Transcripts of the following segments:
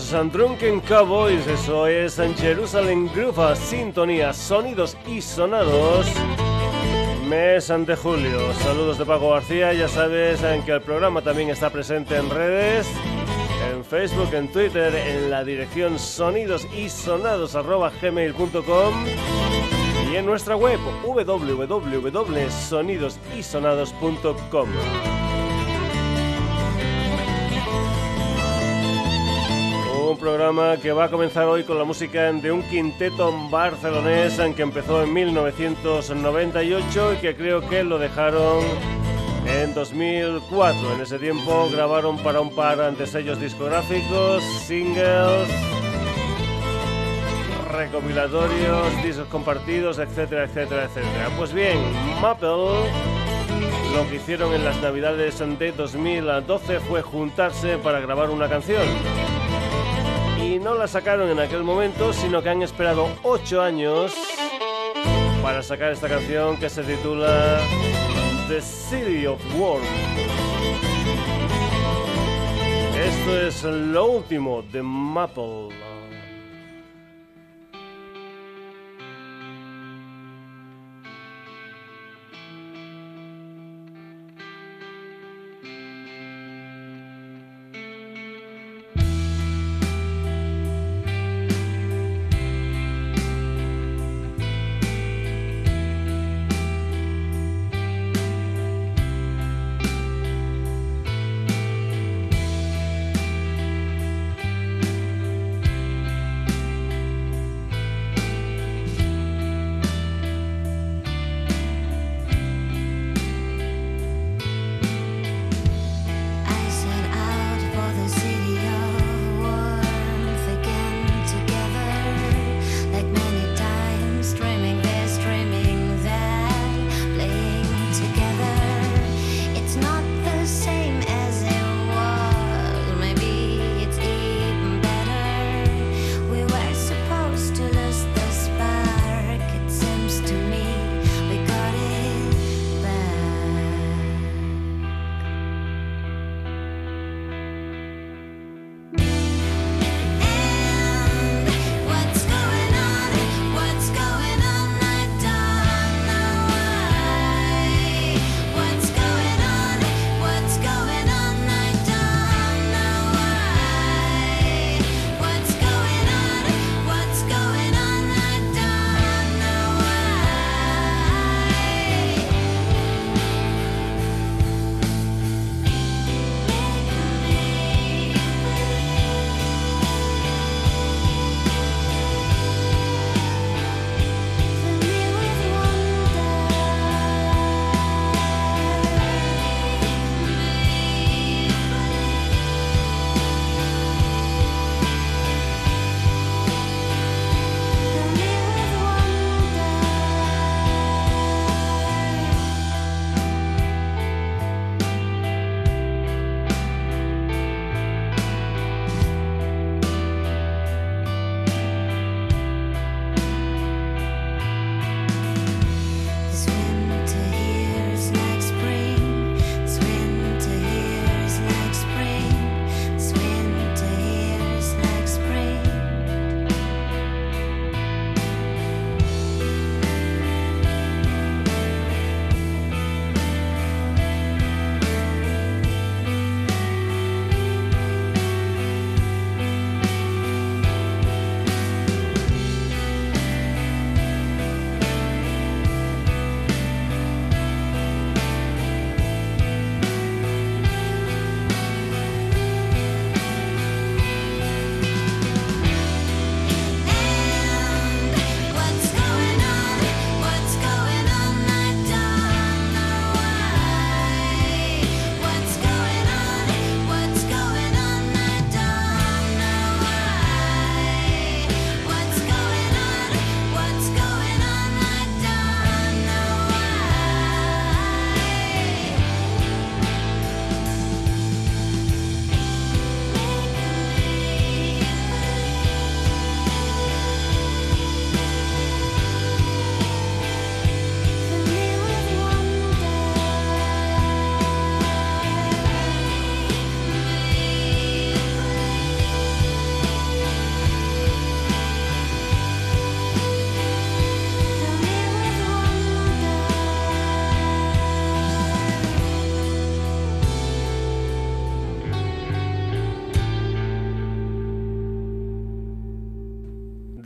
los Drunken Cowboys, eso es en Jerusalem Groove, sintonía, sonidos y sonados. Mes de julio. Saludos de Paco García, ya sabes en que el programa también está presente en redes, en Facebook, en Twitter, en la dirección sonidosisonados.gmail.com y en nuestra web www.sonidosysonados.com. programa que va a comenzar hoy con la música de un quinteto barcelonés que empezó en 1998 y que creo que lo dejaron en 2004. En ese tiempo grabaron para un par de sellos discográficos, singles, recopilatorios, discos compartidos, etcétera, etcétera, etcétera. Pues bien, Maple lo que hicieron en las navidades de 2012 fue juntarse para grabar una canción y no la sacaron en aquel momento, sino que han esperado 8 años para sacar esta canción que se titula The City of War. Esto es lo último de Maple.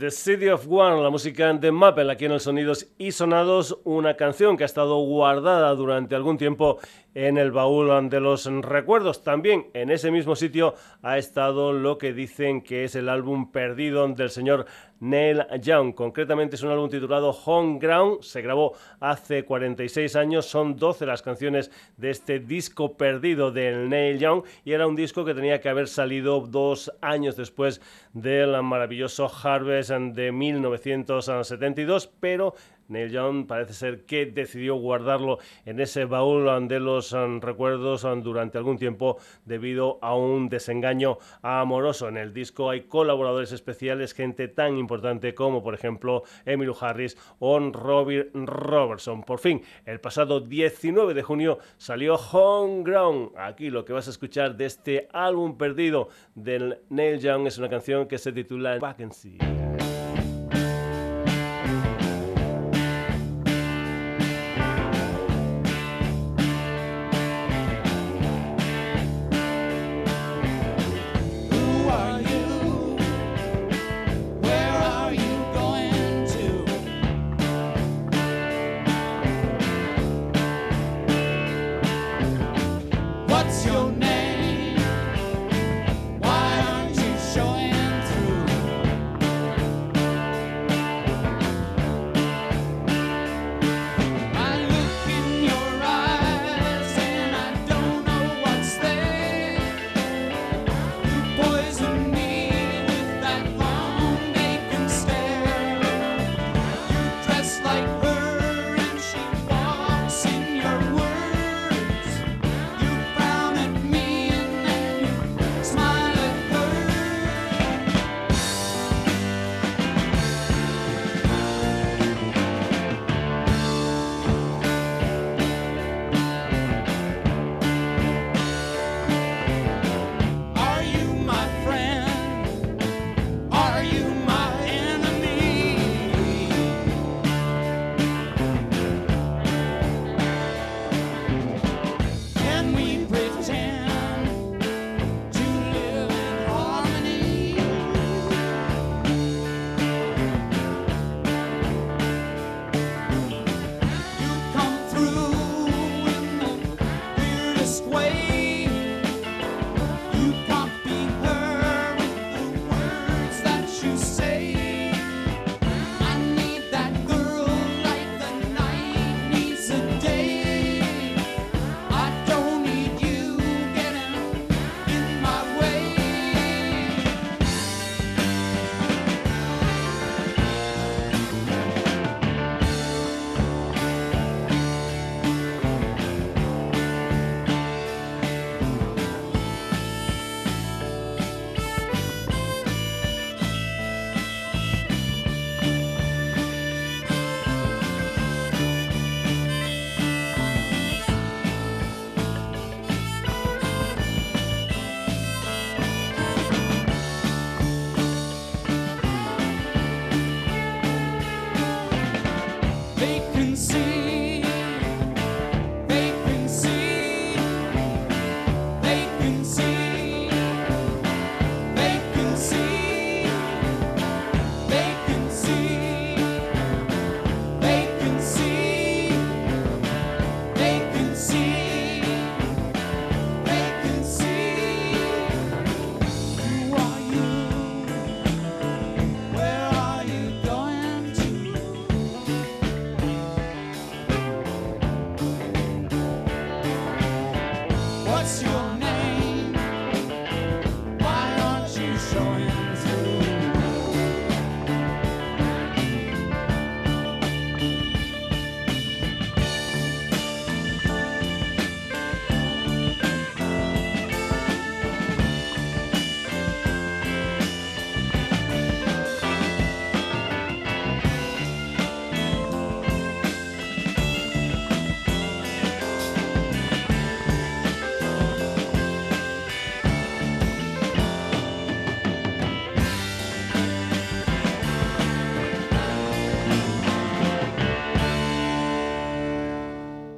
The City of One, la música de Maple aquí en el Sonidos y Sonados, una canción que ha estado guardada durante algún tiempo en el baúl de los recuerdos. También en ese mismo sitio ha estado lo que dicen que es el álbum perdido del señor Neil Young. Concretamente es un álbum titulado Home Ground. Se grabó hace 46 años. Son 12 las canciones de este disco perdido del Neil Young y era un disco que tenía que haber salido dos años después del maravilloso Harvest de 1972, pero Neil Young parece ser que decidió guardarlo en ese baúl de los um, recuerdos um, durante algún tiempo debido a un desengaño amoroso. En el disco hay colaboradores especiales, gente tan importante como por ejemplo Emily Harris o Robert Robertson. Por fin, el pasado 19 de junio salió Homegrown. Aquí lo que vas a escuchar de este álbum perdido del Neil Young es una canción que se titula Vacancy.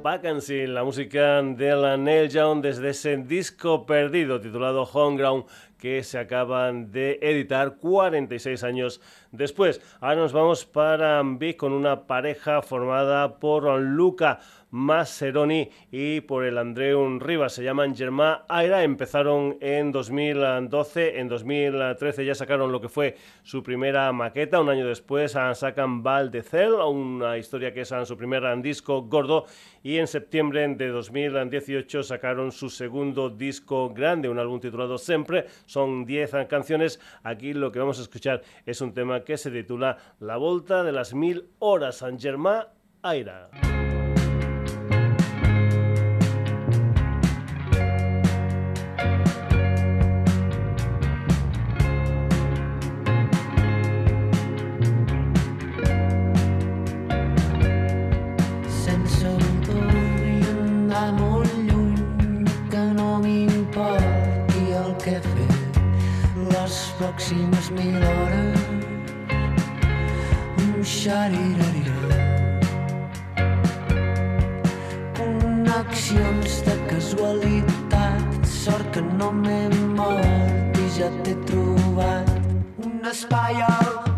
Vacancy, la música de la Neil Young desde ese disco perdido titulado Homeground que se acaban de editar 46 años después. Ahora nos vamos para Vic con una pareja formada por Luca Masseroni y por el Andreu Rivas. Se llaman Germán Aira. Empezaron en 2012. En 2013 ya sacaron lo que fue su primera maqueta. Un año después sacan Val de Cel, una historia que es su primer disco gordo. Y en septiembre de 2018 sacaron su segundo disco grande, un álbum titulado Siempre. Son 10 canciones. Aquí lo que vamos a escuchar es un tema que se titula La Volta de las Mil Horas. San Germán Aira. Pròximes mil hores un xariririra connexions de casualitat sort que no m'he mort i ja t'he trobat. Un espai al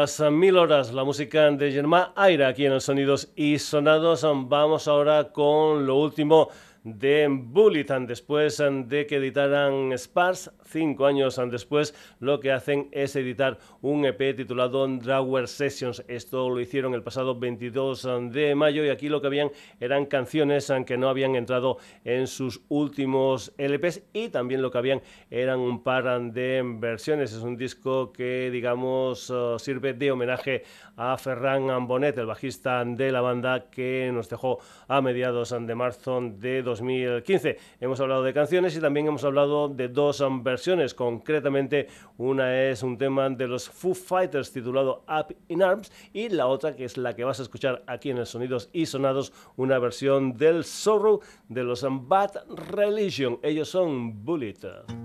las mil horas, la música de Germán Aira aquí en los Sonidos y Sonados. Vamos ahora con lo último de Bulletin después de que editaran Spars cinco años después, lo que hacen es editar un EP titulado Drawer Sessions. Esto lo hicieron el pasado 22 de mayo y aquí lo que habían eran canciones que no habían entrado en sus últimos LPs y también lo que habían eran un par de versiones. Es un disco que, digamos, uh, sirve de homenaje a Ferran Bonet, el bajista de la banda que nos dejó a mediados de marzo de 2015. Hemos hablado de canciones y también hemos hablado de dos versiones concretamente una es un tema de los Foo Fighters titulado Up in Arms y la otra que es la que vas a escuchar aquí en el Sonidos y Sonados, una versión del Sorrow de los Bad Religion. Ellos son Bullet.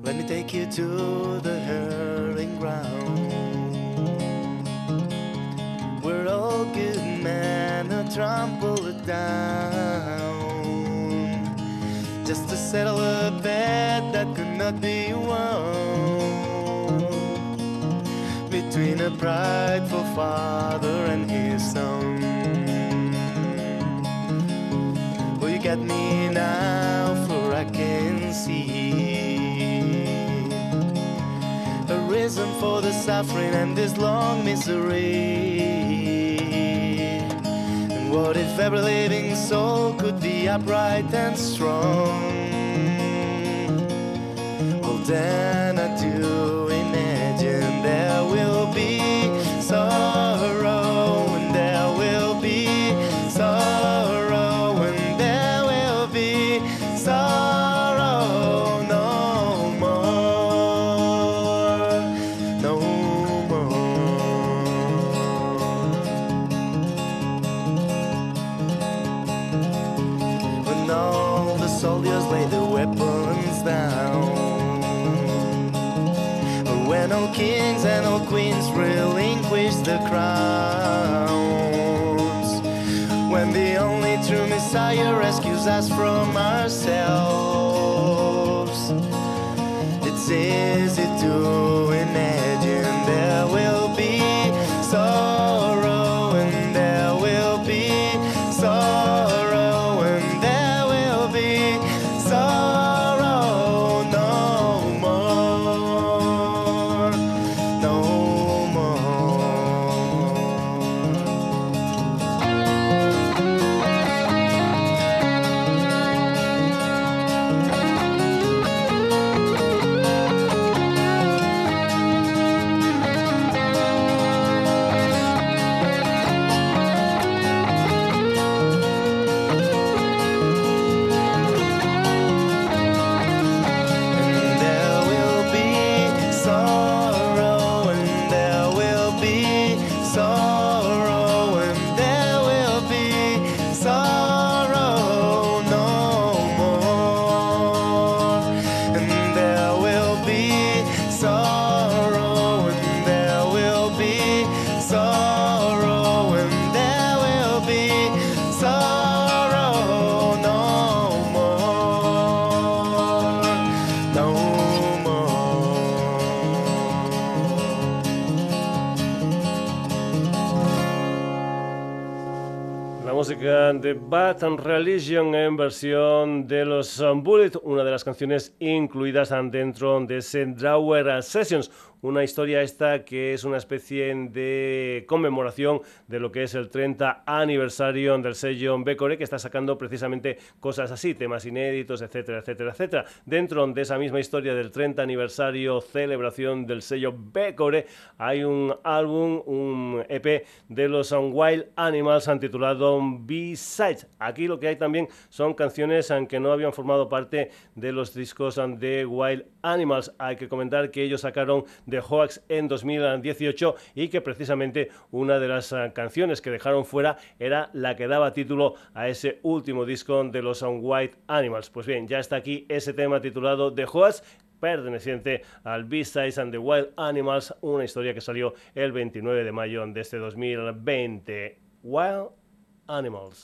Let me take you to the hurling ground Where all good men are trampled down just to settle a bet that could not be won between a prideful father and his son. Well, you got me now, for I can see a reason for the suffering and this long misery. What if every living soul could be upright and strong? Well, then I do imagine there will and all queens relinquish the crowns. When the only true Messiah rescues us from ourselves. It's easy to Bad Religion en versión de los Bullet, una de las canciones incluidas dentro de ese Drawer Sessions. Una historia esta que es una especie de conmemoración de lo que es el 30 aniversario del sello Becore, que está sacando precisamente cosas así, temas inéditos, etcétera, etcétera, etcétera. Dentro de esa misma historia del 30 aniversario, celebración del sello Becore, hay un álbum, un EP de los Wild Animals titulado B-Sides. Aquí lo que hay también son canciones aunque no habían formado parte de los discos de Wild Animals. Hay que comentar que ellos sacaron The Hoax en 2018 y que precisamente una de las uh, canciones que dejaron fuera era la que daba título a ese último disco de los White Animals. Pues bien, ya está aquí ese tema titulado The Hoax perteneciente al B-Sides and the Wild Animals, una historia que salió el 29 de mayo de este 2020. Wild Animals.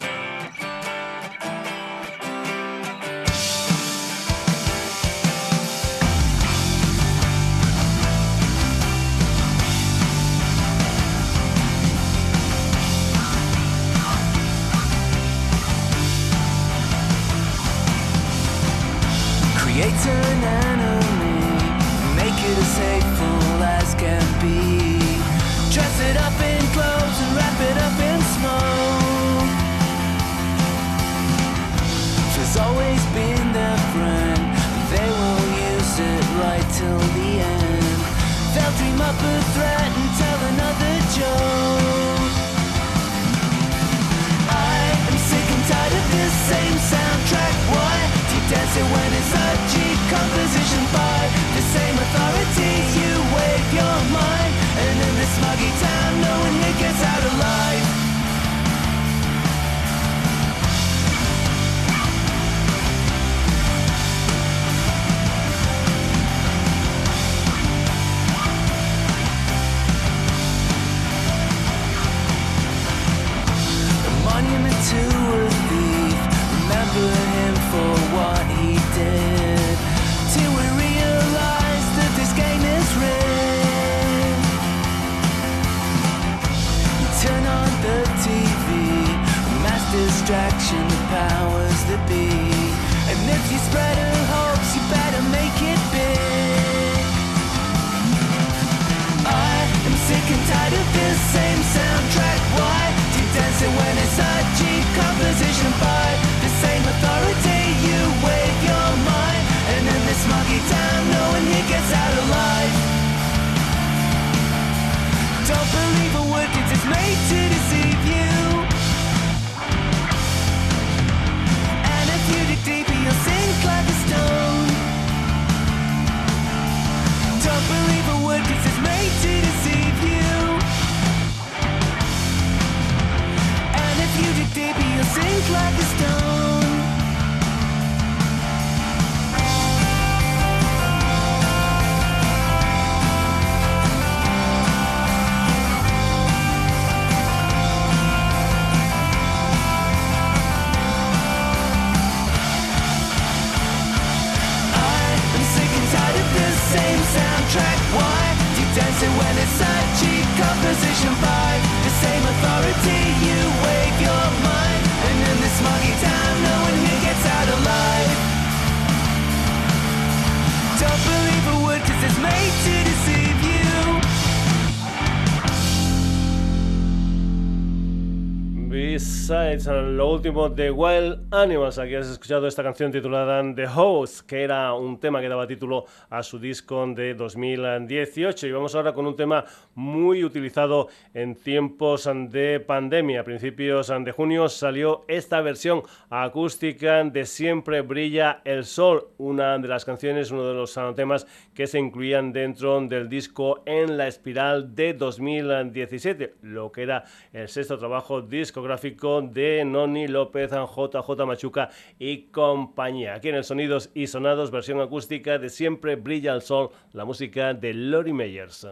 Último de Wild Animals. Aquí has escuchado esta canción titulada The Host, que era un tema que daba título a su disco de 2018. Y vamos ahora con un tema muy utilizado en tiempos de pandemia. A principios de junio salió esta versión acústica de Siempre Brilla el Sol, una de las canciones, uno de los temas que se incluían dentro del disco En la Espiral de 2017, lo que era el sexto trabajo disco gráfico de Noni López, JJ Machuca y compañía. Aquí en el Sonidos y Sonados, versión acústica de Siempre Brilla el Sol, la música de Lori Meyers.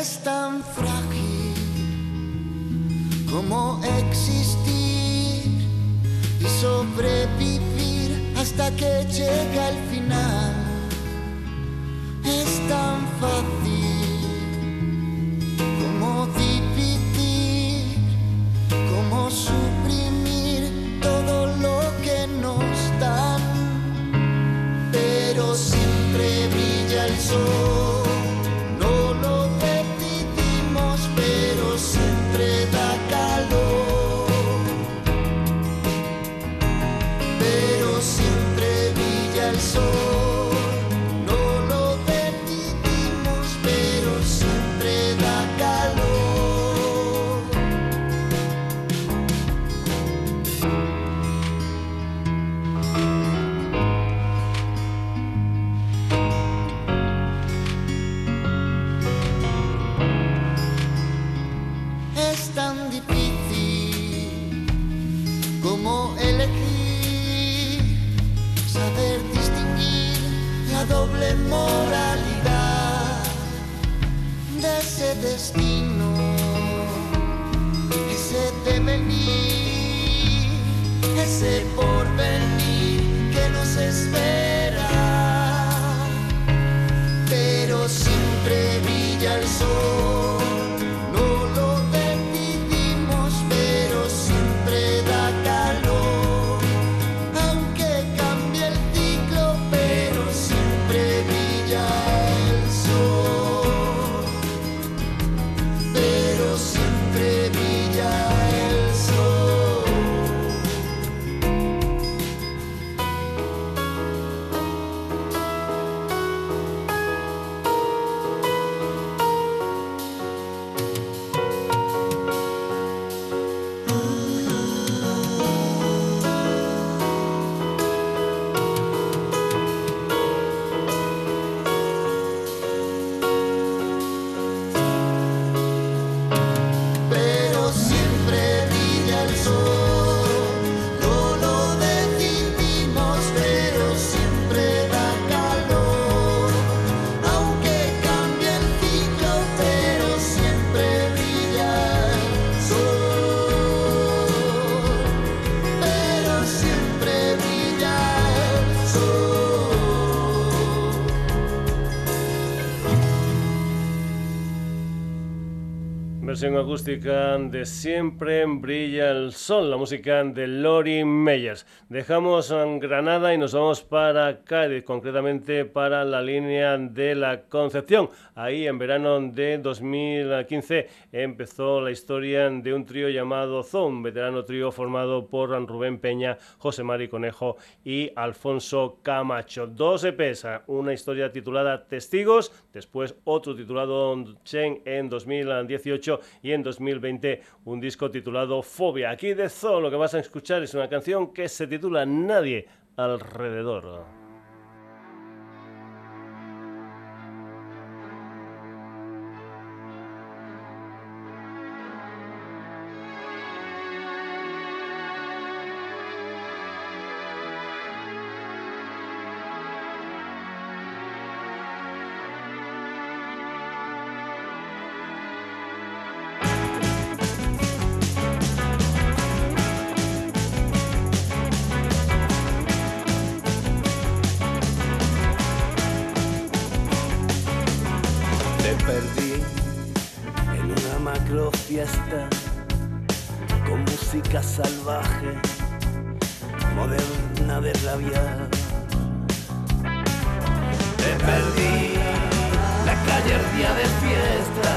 Es tan frágil como existir y sobrevivir hasta que llega el final. Versión acústica de Siempre brilla el sol, la música de Lori Meyers. Dejamos Granada y nos vamos para Cádiz, concretamente para la línea de la Concepción. Ahí en verano de 2015 empezó la historia de un trío llamado Zone, veterano trío formado por Rubén Peña, José Mari Conejo y Alfonso Camacho. Dos EPs, una historia titulada Testigos, después otro titulado Chen en 2018 y en 2020 un disco titulado Fobia. Aquí de Zoo lo que vas a escuchar es una canción que se titula Nadie alrededor. Música salvaje, moderna de rabiar. Te perdí la calle el día de fiesta,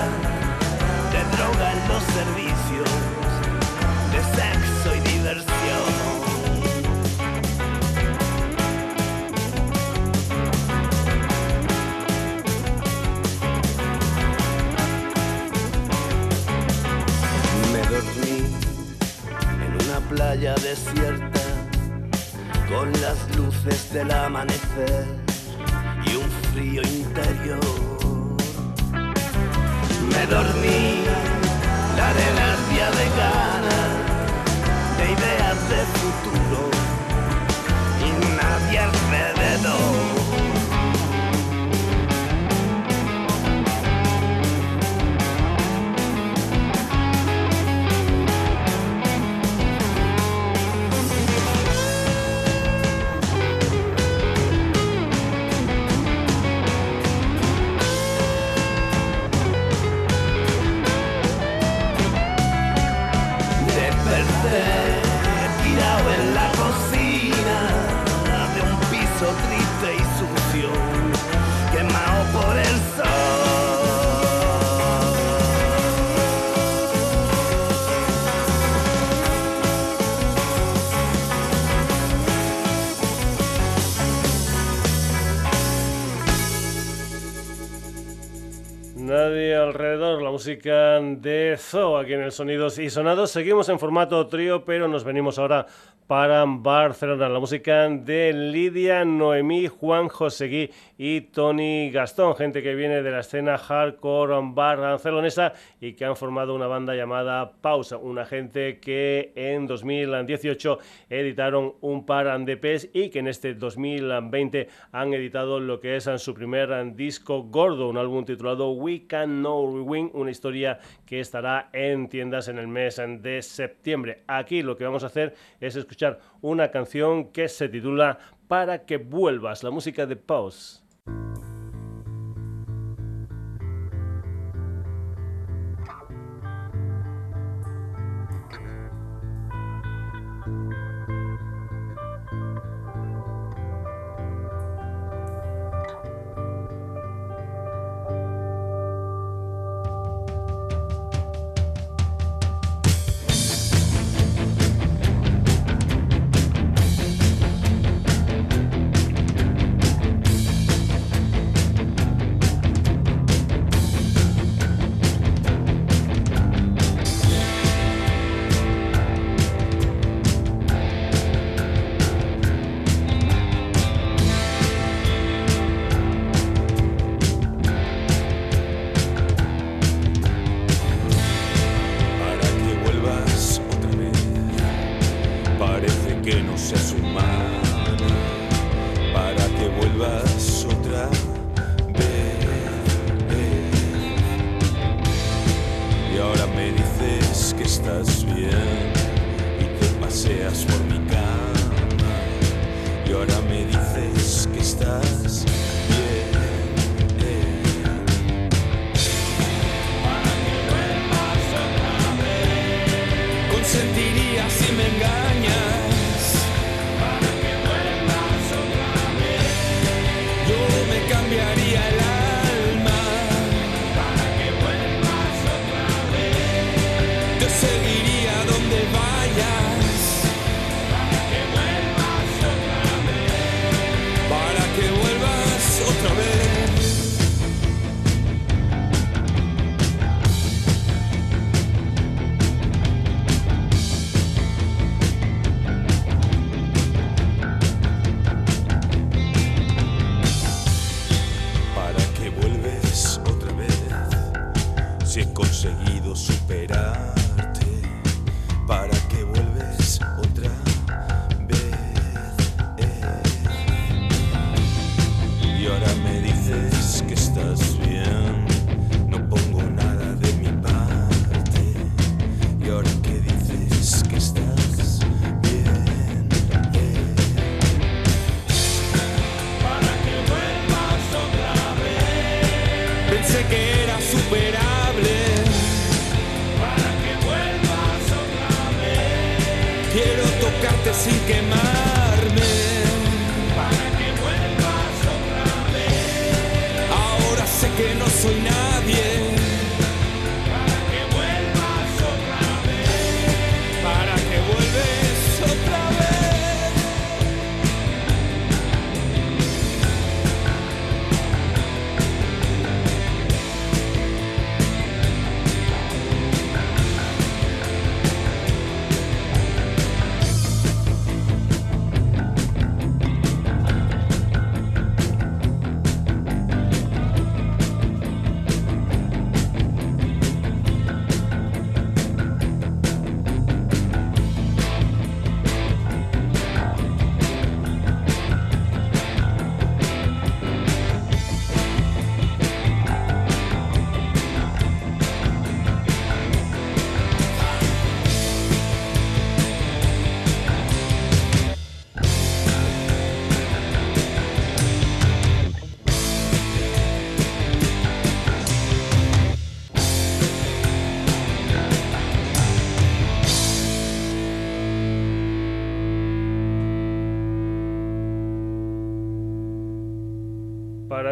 de droga en los servicios, de sexo y diversión. Playa desierta con las luces del amanecer y un frío interior. Me dormí la arena de ganas, de ideas de futuro y nadie alrededor. Música de Zoo aquí en el Sonidos y Sonados. Seguimos en formato trío, pero nos venimos ahora para Barcelona. La música de Lidia, Noemí, Juan Joseguí y Tony Gastón, gente que viene de la escena hardcore barcelonesa y que han formado una banda llamada Pausa, una gente que en 2018 editaron un par de EPs y que en este 2020 han editado lo que es su primer disco gordo, un álbum titulado We Can No Win, una historia que estará en tiendas en el mes de septiembre. Aquí lo que vamos a hacer es escuchar una canción que se titula Para que vuelvas, la música de Pause. Y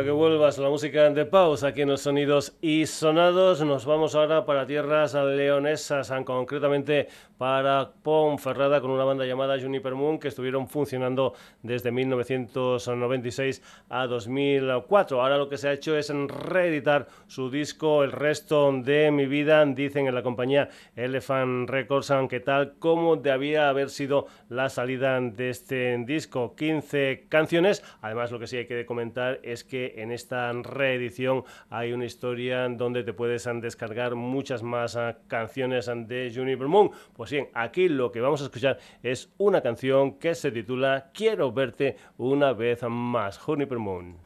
Para vuelvas la música de pausa aquí en los sonidos y sonados, nos vamos ahora para tierras leonesas, concretamente para Ponferrada con una banda llamada Juniper Moon que estuvieron funcionando desde 1996 a 2004. Ahora lo que se ha hecho es reeditar su disco El resto de mi vida, dicen en la compañía Elephant Records, aunque tal como debía haber sido la salida de este disco. 15 canciones, además lo que sí hay que comentar es que en esta reedición hay una historia donde te puedes descargar muchas más ah, canciones de Juniper Moon. Pues bien, aquí lo que vamos a escuchar es una canción que se titula Quiero verte una vez más, Juniper Moon.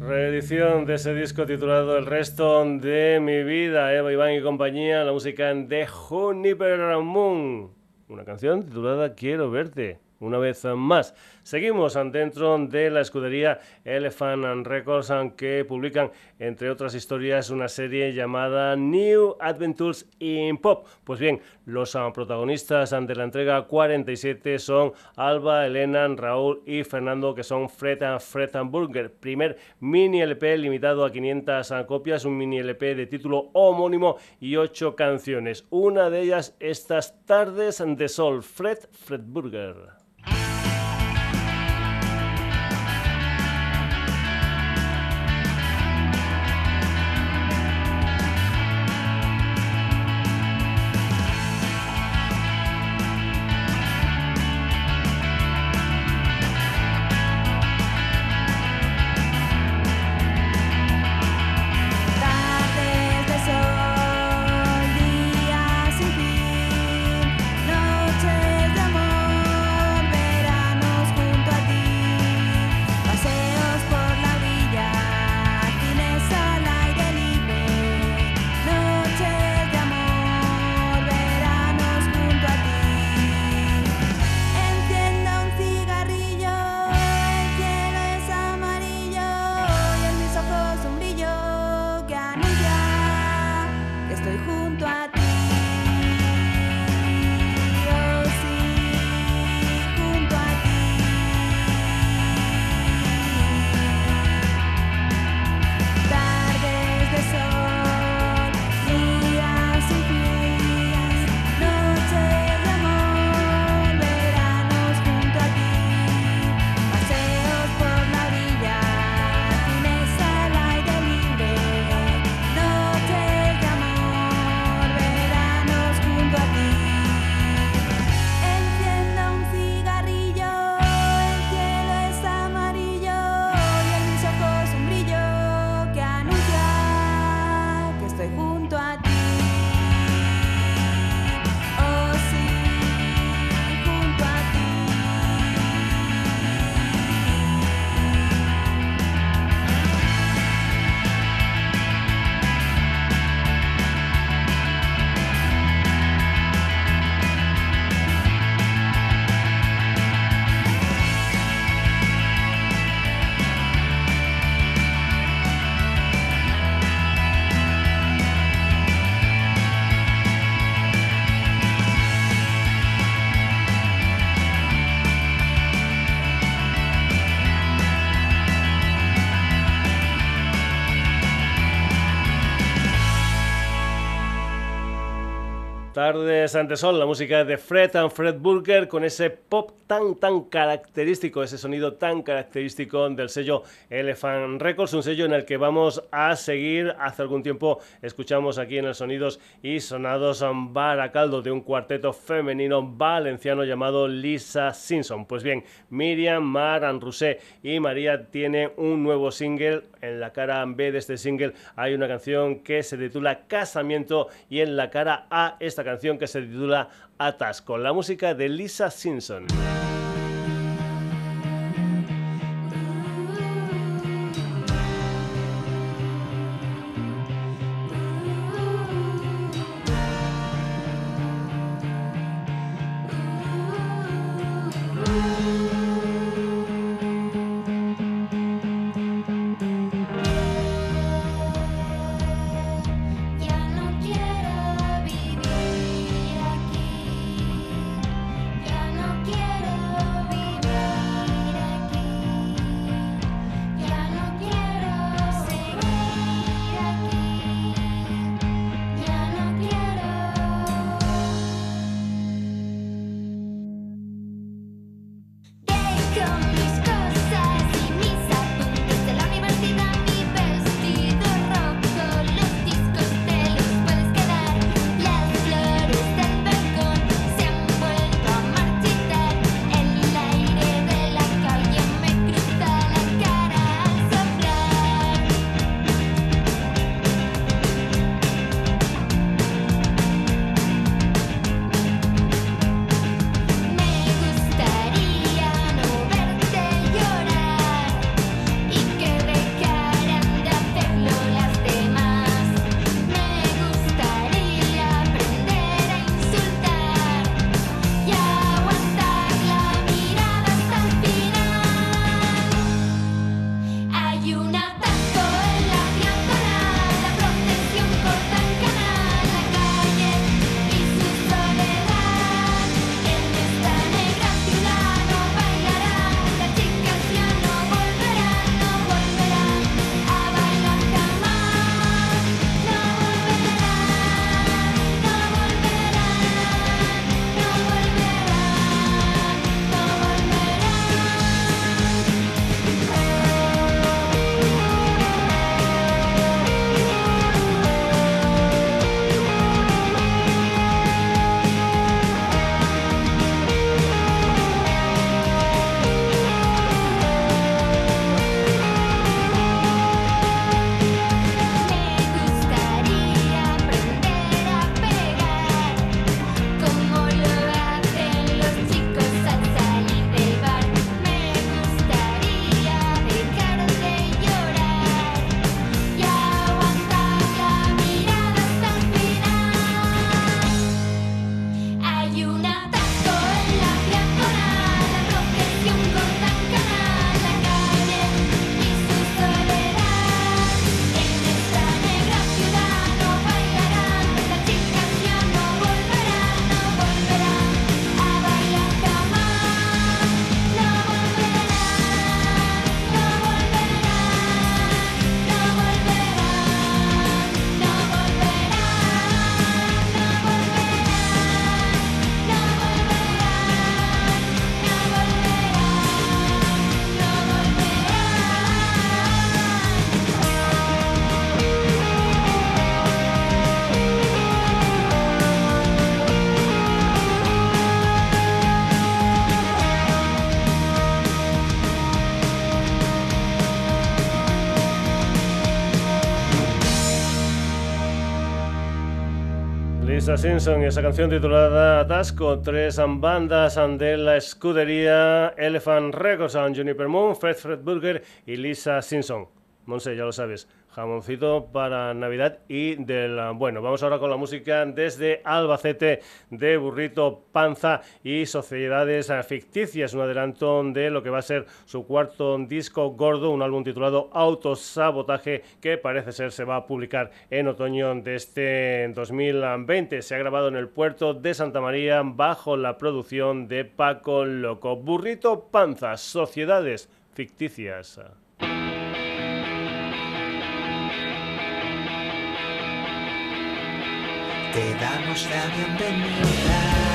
Reedición de ese disco titulado El resto de mi vida, Eva Iván y compañía, la música de Juniper Moon. Una canción titulada Quiero verte. Una vez más, Seguimos dentro de la escudería Elephant Records, que publican, entre otras historias, una serie llamada New Adventures in Pop. Pues bien, los ah, protagonistas de la entrega 47 son Alba, Elena, Raúl y Fernando, que son Fred and Fred and Burger. Primer mini LP limitado a 500 ah, copias, un mini LP de título homónimo y ocho canciones. Una de ellas, estas tardes de sol, Fred Fred Tardes ante sol, la música de Fred and Fred Burger con ese pop tan tan característico, ese sonido tan característico del sello Elephant Records, un sello en el que vamos a seguir. Hace algún tiempo escuchamos aquí en el Sonidos y Sonados Baracaldo de un cuarteto femenino valenciano llamado Lisa Simpson. Pues bien, Miriam, Mar, Rusé y María tienen un nuevo single. En la cara B de este single hay una canción que se titula Casamiento y en la cara A esta canción que se titula Atas con la música de Lisa Simpson. Simpson y esa canción titulada Atasco, tres bandas de la escudería Elephant Records, Juniper Moon, Fred Fred Burger y Lisa Simpson. Monse, ya lo sabes, jamoncito para Navidad y del bueno. Vamos ahora con la música desde Albacete de Burrito Panza y Sociedades Ficticias, un adelanto de lo que va a ser su cuarto disco gordo, un álbum titulado Autosabotaje que parece ser se va a publicar en otoño de este 2020. Se ha grabado en el puerto de Santa María bajo la producción de Paco Loco. Burrito Panza, Sociedades Ficticias. Te damos la bienvenida.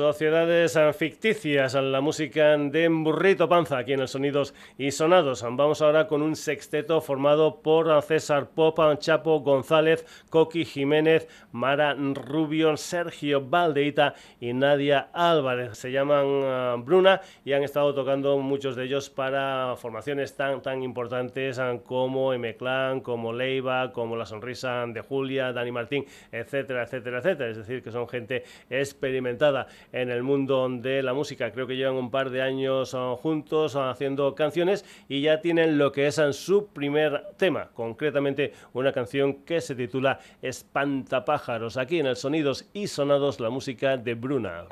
Sociedades ficticias, la música de Burrito Panza, aquí en el Sonidos y Sonados. Vamos ahora con un sexteto formado por César Popa, Chapo González, Coqui Jiménez, Mara Rubio, Sergio Valdeita y Nadia Álvarez. Se llaman eh, Bruna y han estado tocando muchos de ellos para formaciones tan, tan importantes eh, como M-Clan, como Leiva, como La Sonrisa de Julia, Dani Martín, etcétera, etcétera, etcétera. Es decir, que son gente experimentada. En el mundo de la música. Creo que llevan un par de años ah, juntos ah, haciendo canciones y ya tienen lo que es ah, su primer tema, concretamente una canción que se titula Espantapájaros. Aquí en el Sonidos y Sonados, la música de Bruna.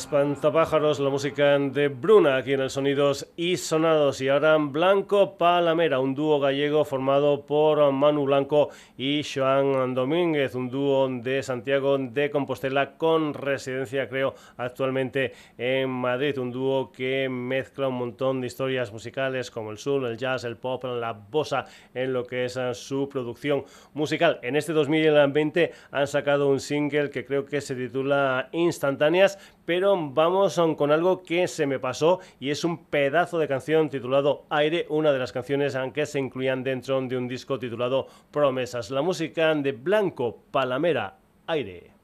Espantapájaros, la música de Bruna aquí en el Sonidos y Sonados. Y ahora Blanco Palamera, un dúo gallego formado por Manu Blanco y Joan Domínguez, un dúo de Santiago de Compostela con residencia, creo, actualmente en Madrid. Un dúo que mezcla un montón de historias musicales como el soul, el jazz, el pop, la bossa en lo que es eh, su producción musical. En este 2020 han sacado un single que creo que se titula Instantáneas, pero vamos con algo que se me pasó y es un pedazo de canción titulado Aire, una de las canciones que se incluían dentro de un disco titulado Promesas. La música de Blanco Palamera, Aire.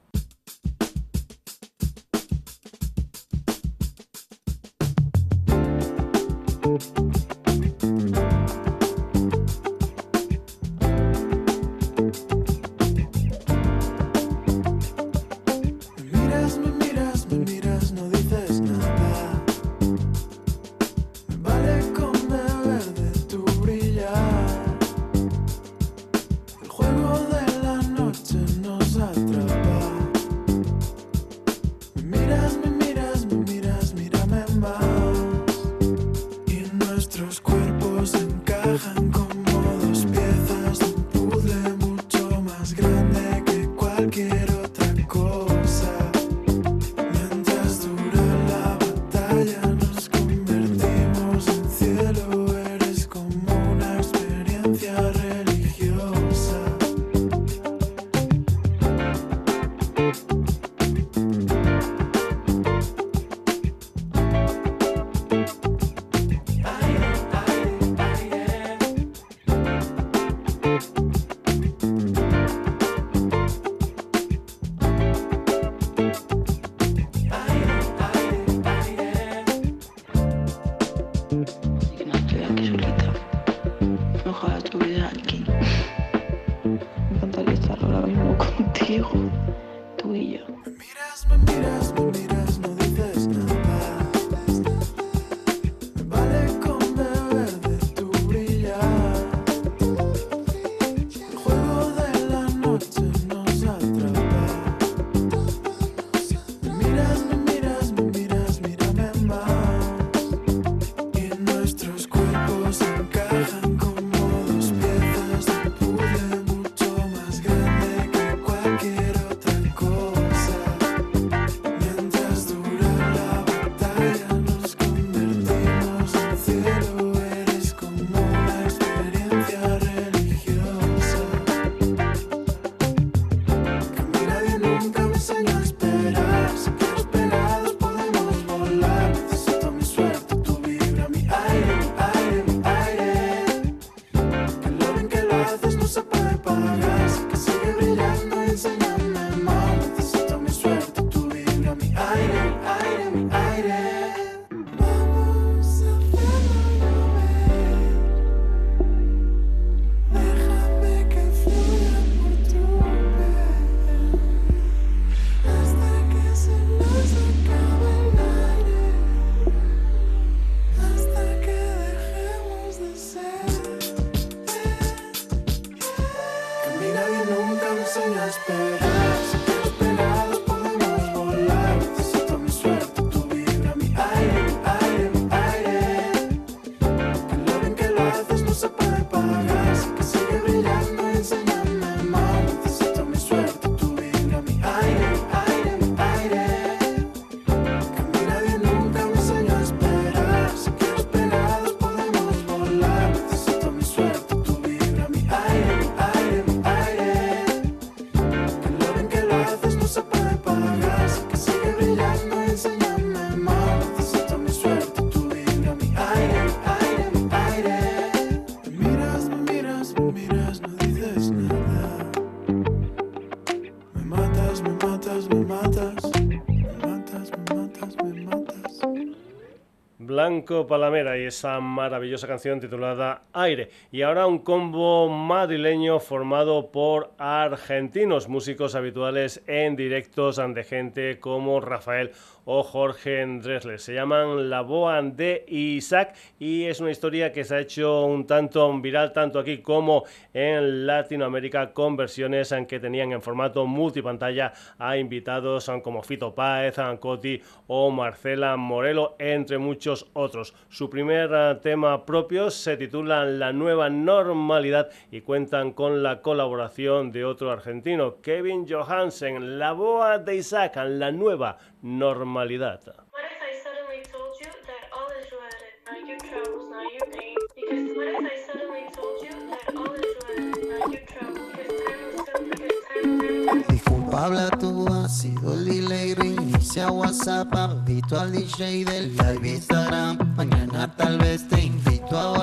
Blanco Palamera y esa maravillosa canción titulada aire. Y ahora un combo madrileño formado por argentinos, músicos habituales en directos ante gente como Rafael o Jorge Dresler. Se llaman La Boa de Isaac y es una historia que se ha hecho un tanto viral tanto aquí como en Latinoamérica con versiones en que tenían en formato multipantalla a invitados como Fito Páez, Ancotti o Marcela Morelo, entre muchos otros. Su primer eh, tema propio se titula la nueva normalidad y cuentan con la colaboración de otro argentino, Kevin Johansen, La Boa de Isaac, la nueva normalidad. Disculpable tú has sido el delay Inicia WhatsApp, habitual DJ del live Instagram. Mañana tal vez te invito a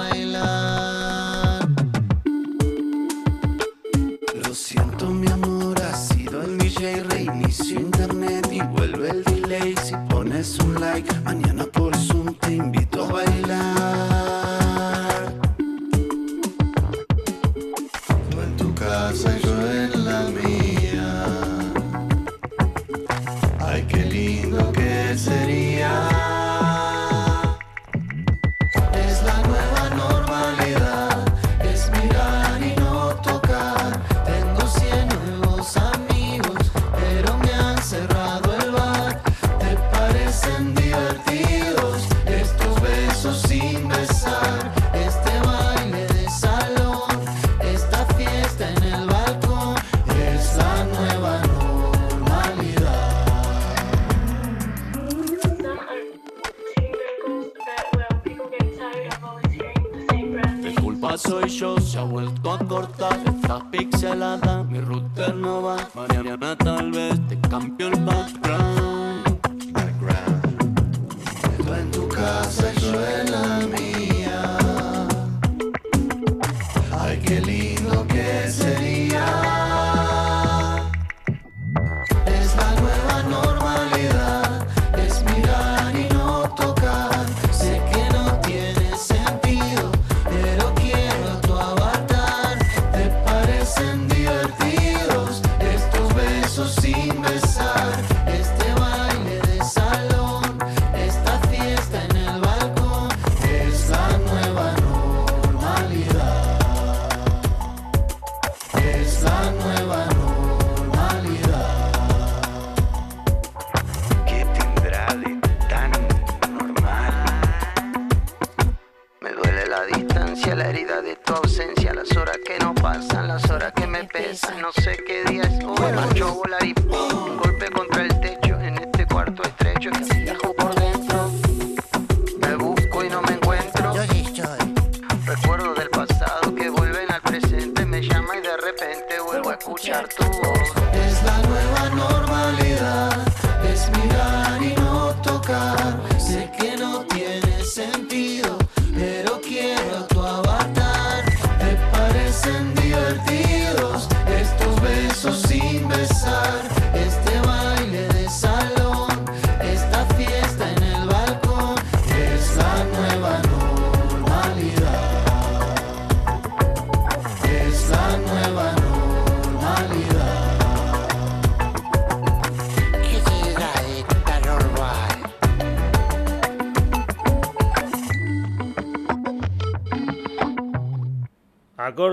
el delay si pones un like. Mañana por Zoom te invito a bailar.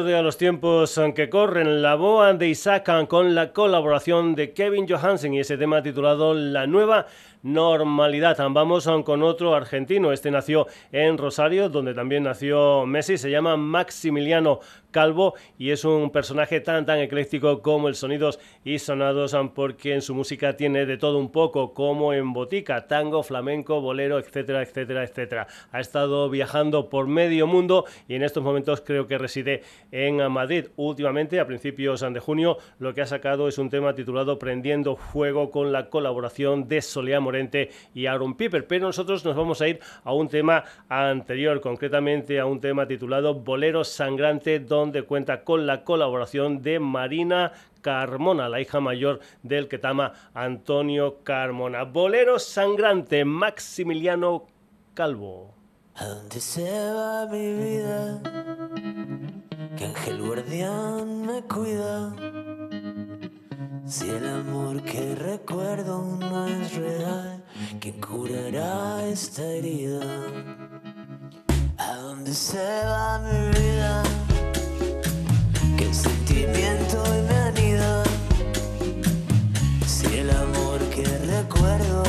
அவரது los tiempos que corren, la boa de Isaac con la colaboración de Kevin Johansen y ese tema titulado La nueva normalidad. Vamos con otro argentino. Este nació en Rosario, donde también nació Messi. Se llama Maximiliano Calvo y es un personaje tan tan ecléctico como el Sonidos y Sonados, porque en su música tiene de todo un poco, como en botica, tango, flamenco, bolero, etcétera, etcétera, etcétera. Ha estado viajando por medio mundo y en estos momentos creo que reside en Madrid. Últimamente, a principios de junio, lo que ha sacado es un tema titulado Prendiendo Fuego con la colaboración de Soleá Morente y Aaron Piper. Pero nosotros nos vamos a ir a un tema anterior, concretamente a un tema titulado Bolero Sangrante, donde cuenta con la colaboración de Marina Carmona, la hija mayor del Ketama Antonio Carmona. Bolero Sangrante, Maximiliano Calvo. ¿A dónde se va mi vida? Que ángel guardián me cuida. Si el amor que recuerdo no es real, ¿quién curará esta herida? ¿A dónde se va mi vida? Que el sentimiento hoy me anida. Si el amor que recuerdo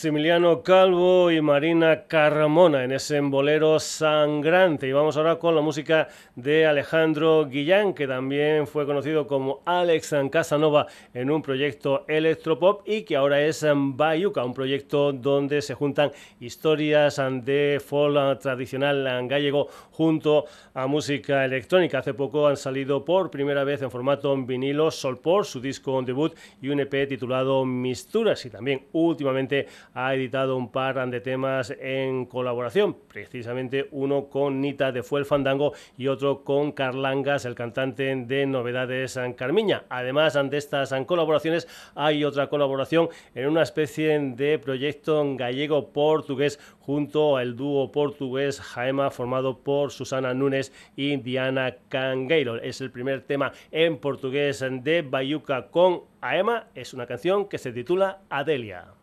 Maximiliano Calvo y Marina Carmona en ese bolero sangrante. Y vamos ahora con la música de Alejandro Guillán, que también fue conocido como Alex Casanova en un proyecto electropop y que ahora es Bayuca, un proyecto donde se juntan historias de folk tradicional gallego junto a música electrónica. Hace poco han salido por primera vez en formato vinilo Solpor, su disco debut y un EP titulado Misturas y también últimamente ha editado un par de temas en colaboración, precisamente uno con Nita de Fue Fandango y otro con Carlangas, el cantante de Novedades San Carmiña. Además de estas colaboraciones, hay otra colaboración en una especie de proyecto gallego-portugués junto al dúo portugués Jaema formado por Susana Núñez y Diana Cangueiro. Es el primer tema en portugués de Bayuca con Aema. Es una canción que se titula Adelia.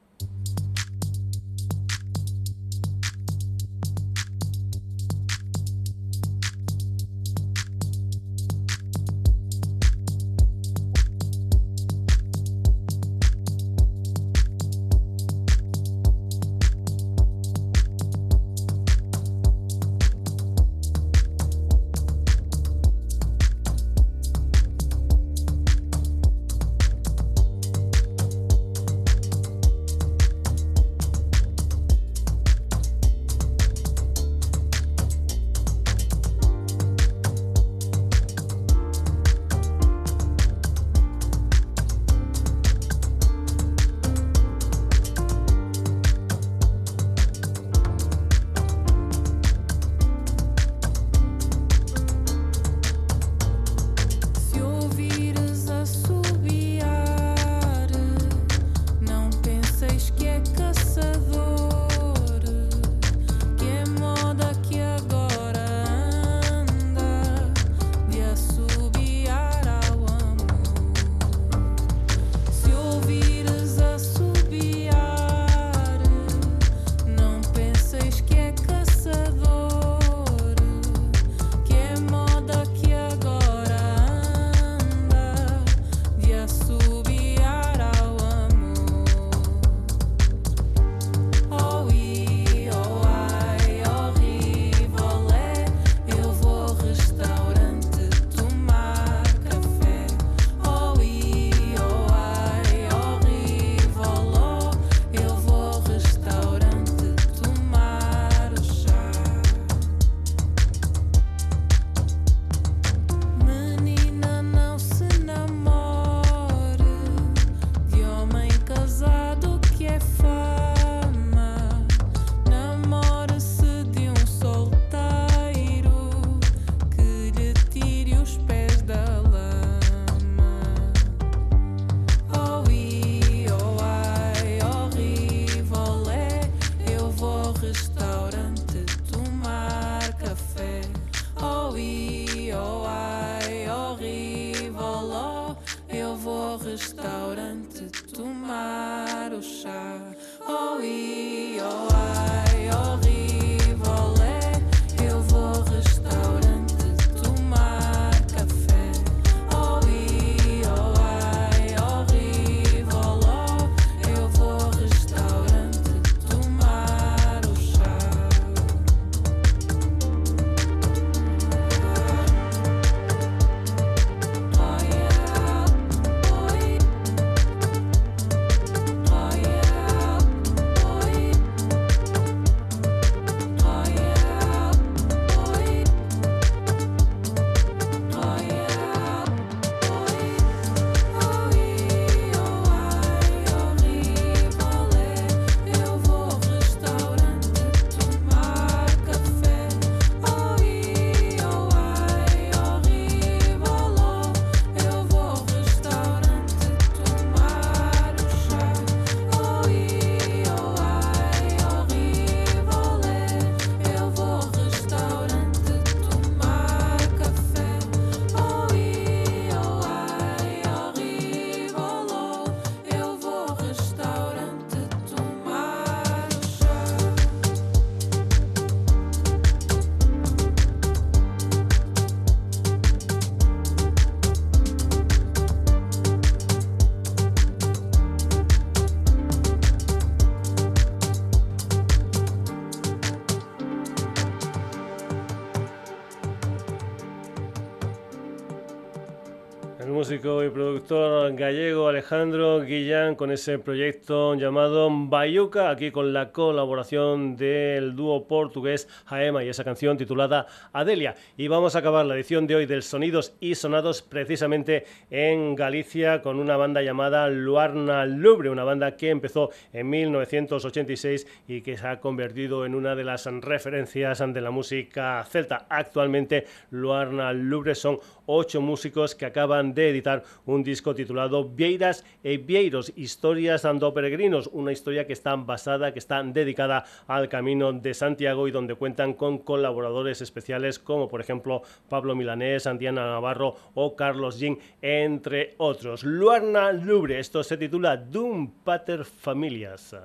która gallego Alejandro Guillán con ese proyecto llamado Bayuca, aquí con la colaboración del dúo portugués Jaema y esa canción titulada Adelia. Y vamos a acabar la edición de hoy del Sonidos y Sonados precisamente en Galicia con una banda llamada Luarna Lubre, una banda que empezó en 1986 y que se ha convertido en una de las referencias de la música celta. Actualmente Luarna Lubre son ocho músicos que acaban de editar un disco titulado Vieiras e Vieiros, historias dando peregrinos, una historia que está basada, que está dedicada al Camino de Santiago y donde cuentan con colaboradores especiales como por ejemplo Pablo Milanés, Andiana Navarro o Carlos Gin, entre otros. Luarna Lubre, esto se titula Doom Pater Familias.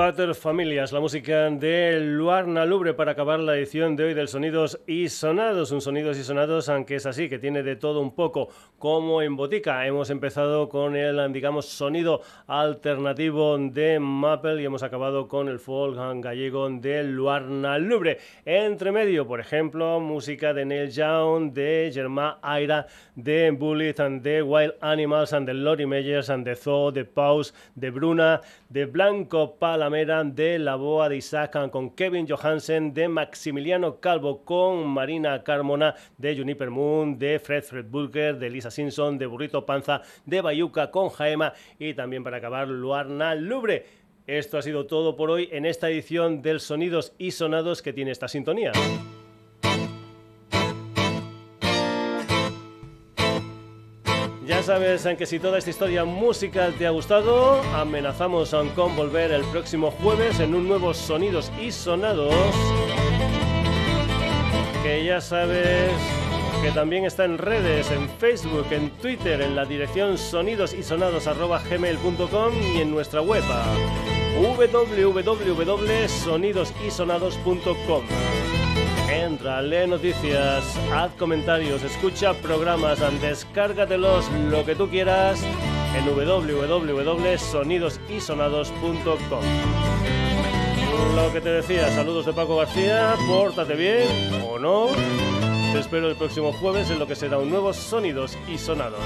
Pater Familias, la música de Luarna Lubre para acabar la edición de hoy del Sonidos y Sonados. Un Sonidos y Sonados, aunque es así, que tiene de todo un poco, como en Botica. Hemos empezado con el, digamos, sonido alternativo de Maple y hemos acabado con el folk gallego de Luarna Lubre. Entre medio, por ejemplo, música de Neil Young, de Germán Aira, de Bullet, and de Wild Animals, and de Lori Meyers, and de Zoo, de Pause, de Bruna, de Blanco De La Boa de Isaac con Kevin Johansen, de Maximiliano Calvo con Marina Carmona, de Juniper Moon, de Fred Fred Bulker, de Lisa Simpson, de Burrito Panza, de Bayuca con Jaema y también para acabar Luarna Lubre. Esto ha sido todo por hoy en esta edición del Sonidos y Sonados que tiene esta sintonía. Ya sabes en que si toda esta historia musical te ha gustado, amenazamos con volver el próximo jueves en un nuevo Sonidos y Sonados. Que ya sabes que también está en redes, en Facebook, en Twitter, en la dirección sonidosysonados.gmail.com y en nuestra web a www.sonidosysonados.com. Entra, lee noticias, haz comentarios, escucha programas, descárgatelos lo que tú quieras en www.sonidosysonados.com. Lo que te decía, saludos de Paco García, pórtate bien o no. Te espero el próximo jueves en lo que será un nuevo Sonidos y Sonados.